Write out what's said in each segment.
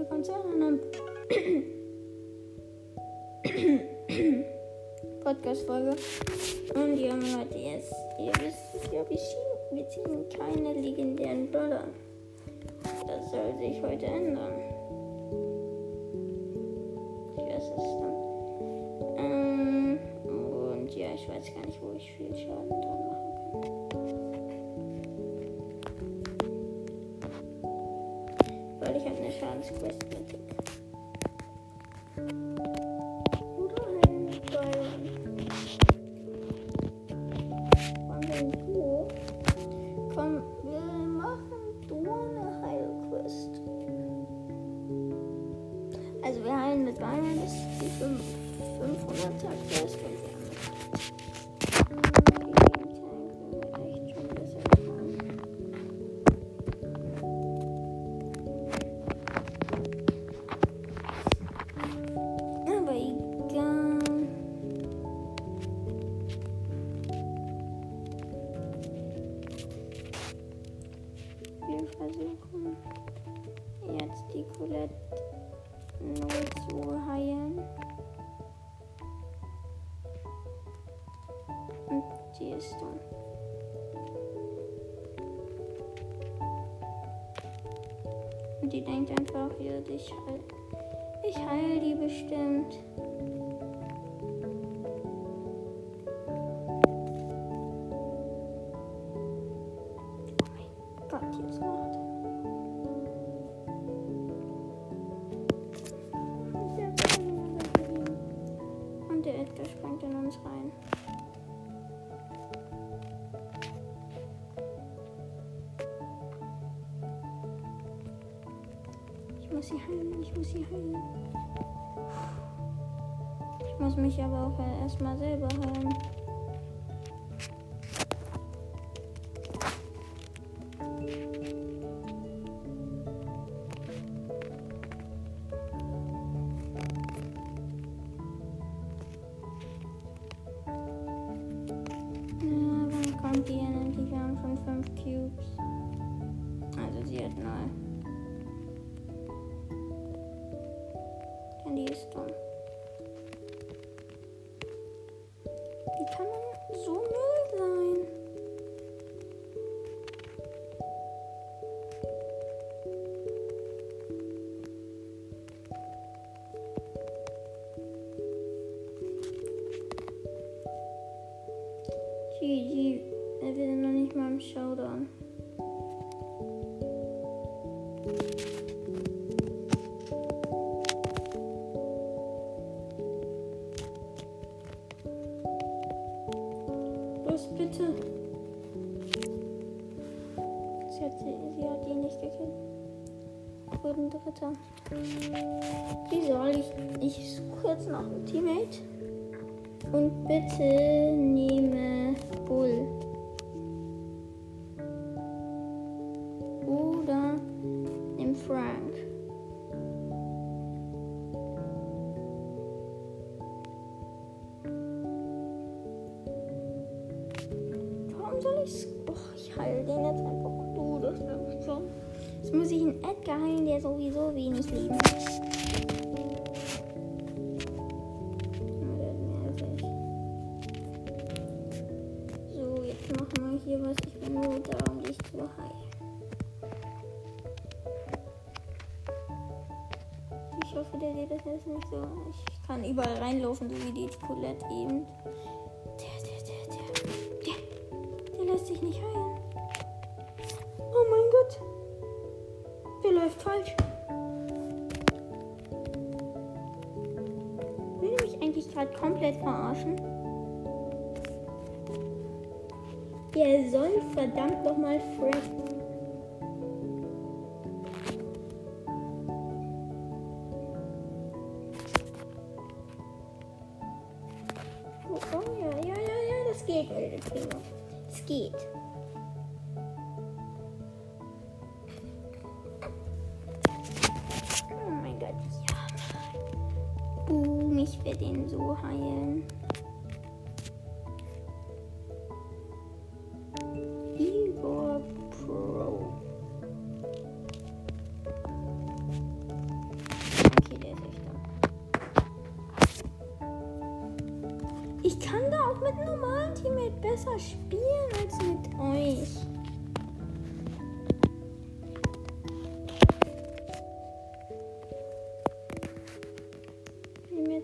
willkommen zu einer Podcast-Folge. Und ja, Leute, jetzt, ihr wisst, ja, wir ziehen, keine legendären Brawler. Das soll sich heute ändern. Ich weiß es dann. Ähm, und ja, ich weiß gar nicht, wo ich viel Schaden dran machen kann. Weil ich habe eine Schadensquest mit. Oder ein Byron. Komm, wir machen Duo eine Heilquest. Also wir heilen mit Byron, ist die 5 500er Quest Und die denkt einfach, ja, ich heil. Ich heil die bestimmt. Oh. Und der Edgar springt in uns rein. Muss sie heilen, ich muss sie heilen. Ich muss mich aber auch erstmal selber heilen. Teammate. Und bitte nehme Bull. Oder nimm Frank. Warum soll ich. Oh, ich heile den jetzt einfach. Du, das ist schon. Jetzt muss ich einen Edgar heilen, der sowieso wenig Leben hat. Zu heilen. Ich hoffe, der sieht das jetzt nicht so. Ich kann überall reinlaufen, so wie die Colette eben. Der, der, der, der. Der, der lässt sich nicht heilen. Oh mein Gott. Der läuft falsch. Will mich eigentlich gerade komplett verarschen? Der soll verdammt nochmal Fred. Oh, oh ja, ja, ja, ja, das geht, Leute. Es geht. Oh mein Gott, ja. Boom, ich werde ihn so heilen.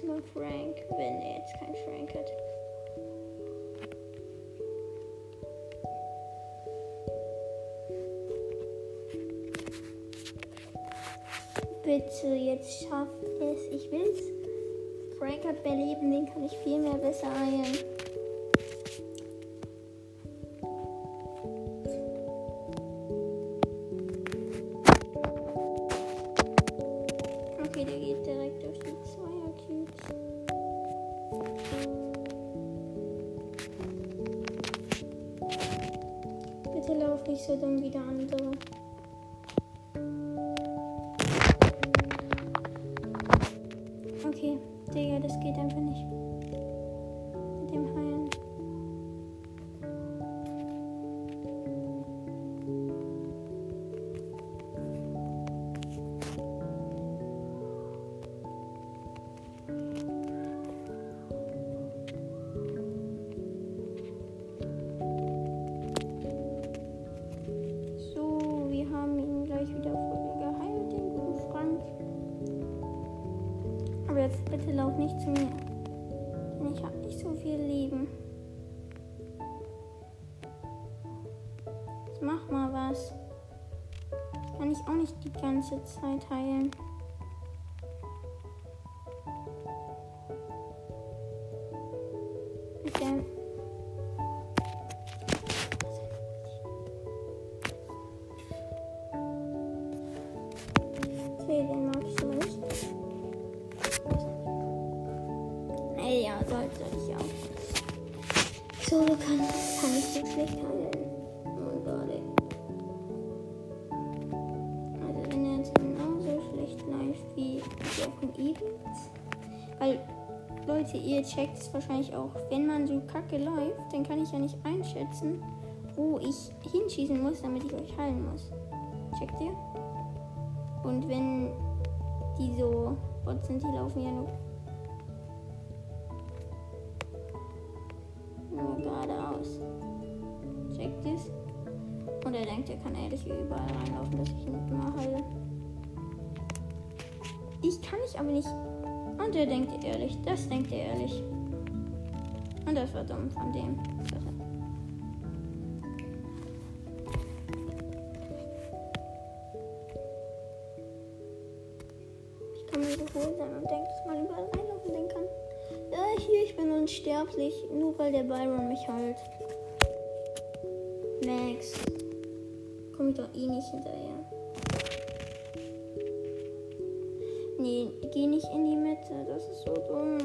Jetzt mal Frank, wenn er jetzt keinen Frank hat. Bitte, jetzt schaff es. Ich will's. Frank hat mehr Leben, den kann ich viel mehr besser heilen. Digga, das geht einfach nicht. Auch nicht die ganze Zeit heilen. Bitte. Okay, den mag ich nicht. Ey, ja, sollte ich auch. So kann, kann ich so schlecht handeln. Events. Weil, Leute, ihr checkt es wahrscheinlich auch. Wenn man so kacke läuft, dann kann ich ja nicht einschätzen, wo ich hinschießen muss, damit ich euch heilen muss. Checkt ihr? Und wenn die so Bots sind, die laufen ja nur, geradeaus. Checkt es? Und er denkt, er kann ehrlich überall reinlaufen, dass ich ihn immer heile. Ich kann ich aber nicht. Und er denkt ehrlich. Das denkt er ehrlich. Und das war dumm von dem. Ich kann mir so sein und denkt, dass man überall reinlaufen kann. Ja, hier, ich bin unsterblich, nur weil der Byron mich heilt. Max. Komm ich doch eh nicht hinterher. Nee, geh nicht in die Mitte, das ist so dumm.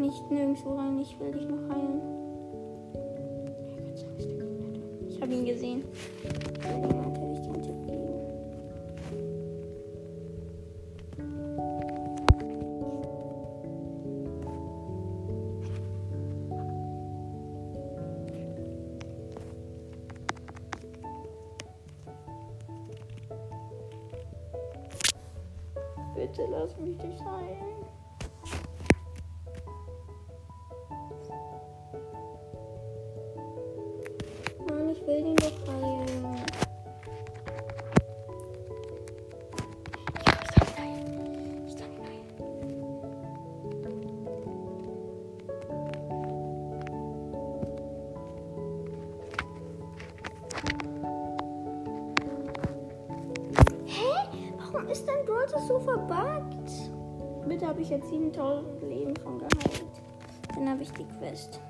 Nicht nirgendwo rein. Ich will dich noch heilen. Ich habe ihn gesehen. Bitte lass mich dich heilen. Will ihn doch heilen. Ich ihn heilen. Ich ihn heilen. Hä? Warum ist denn Brawler so verbuggt? Bitte habe ich jetzt 7000 Leben von geheilt. Dann habe ich die Quest.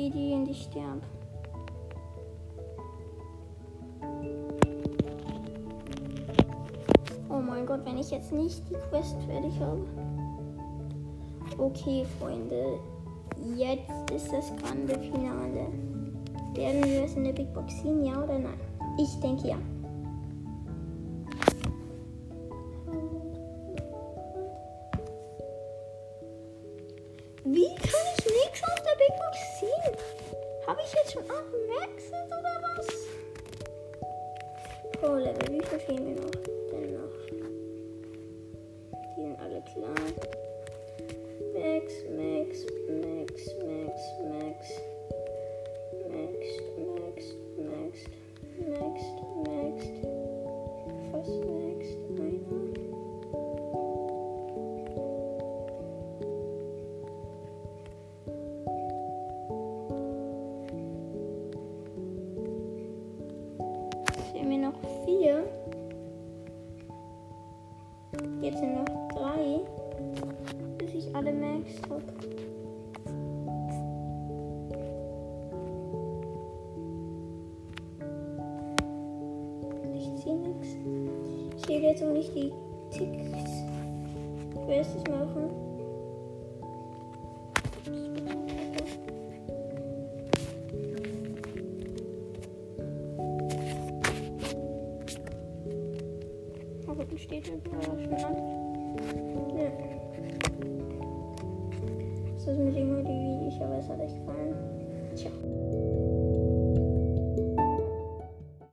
Die, die in die sterben. Oh mein Gott, wenn ich jetzt nicht die Quest fertig habe. Okay, Freunde. Jetzt ist das grande Finale. Werden wir es in der Big Box ziehen, ja oder nein? Ich denke ja. Wie kann ich jetzt schon 8 Maxes oder was? Pro Level, wie viel fehlen mir noch? Denn noch. Die sind alle klar. Noch vier. Jetzt sind noch drei, bis ich alle Max habe. Ich ziehe nichts. Ich will jetzt auch nicht die Ticks Quests machen. Aber die steht ja schon. Ja. Das ist mit immer die Videos, aber es hat echt gefallen.